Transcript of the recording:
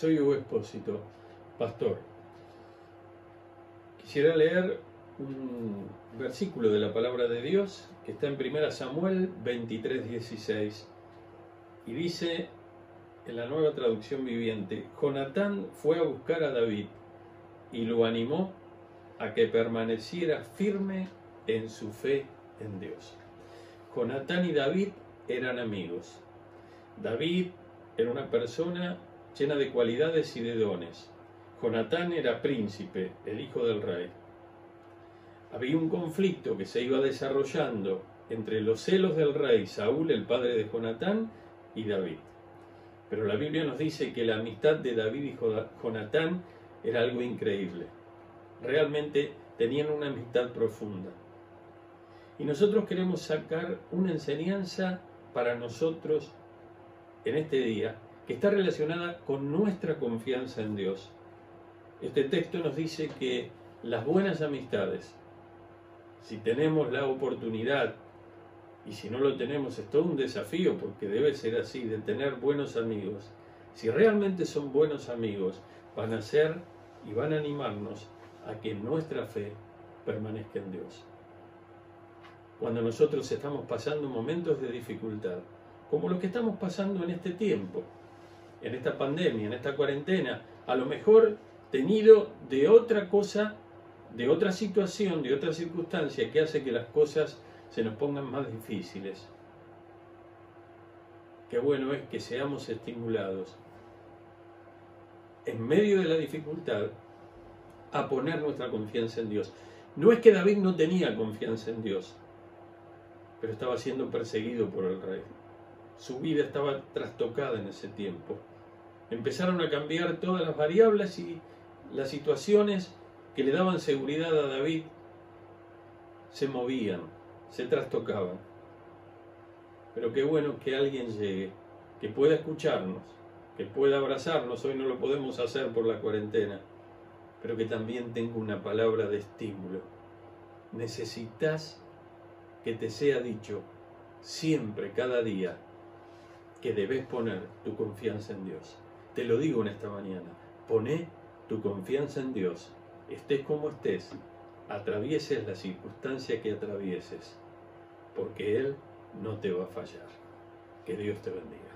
propósito, pastor. Quisiera leer un versículo de la palabra de Dios que está en 1 Samuel 23, 16 y dice en la nueva traducción viviente, Jonatán fue a buscar a David y lo animó a que permaneciera firme en su fe en Dios. Jonatán y David eran amigos. David era una persona llena de cualidades y de dones. Jonatán era príncipe, el hijo del rey. Había un conflicto que se iba desarrollando entre los celos del rey Saúl, el padre de Jonatán, y David. Pero la Biblia nos dice que la amistad de David y Jonatán era algo increíble. Realmente tenían una amistad profunda. Y nosotros queremos sacar una enseñanza para nosotros en este día que está relacionada con nuestra confianza en Dios. Este texto nos dice que las buenas amistades, si tenemos la oportunidad, y si no lo tenemos es todo un desafío, porque debe ser así, de tener buenos amigos, si realmente son buenos amigos, van a ser y van a animarnos a que nuestra fe permanezca en Dios. Cuando nosotros estamos pasando momentos de dificultad, como los que estamos pasando en este tiempo, en esta pandemia, en esta cuarentena, a lo mejor tenido de otra cosa, de otra situación, de otra circunstancia que hace que las cosas se nos pongan más difíciles. Qué bueno es que seamos estimulados en medio de la dificultad a poner nuestra confianza en Dios. No es que David no tenía confianza en Dios, pero estaba siendo perseguido por el rey. Su vida estaba trastocada en ese tiempo. Empezaron a cambiar todas las variables y las situaciones que le daban seguridad a David se movían, se trastocaban. Pero qué bueno que alguien llegue, que pueda escucharnos, que pueda abrazarnos. Hoy no lo podemos hacer por la cuarentena, pero que también tenga una palabra de estímulo. Necesitas que te sea dicho siempre, cada día, que debes poner tu confianza en Dios. Te lo digo en esta mañana, poné tu confianza en Dios, estés como estés, atravieses la circunstancia que atravieses, porque Él no te va a fallar. Que Dios te bendiga.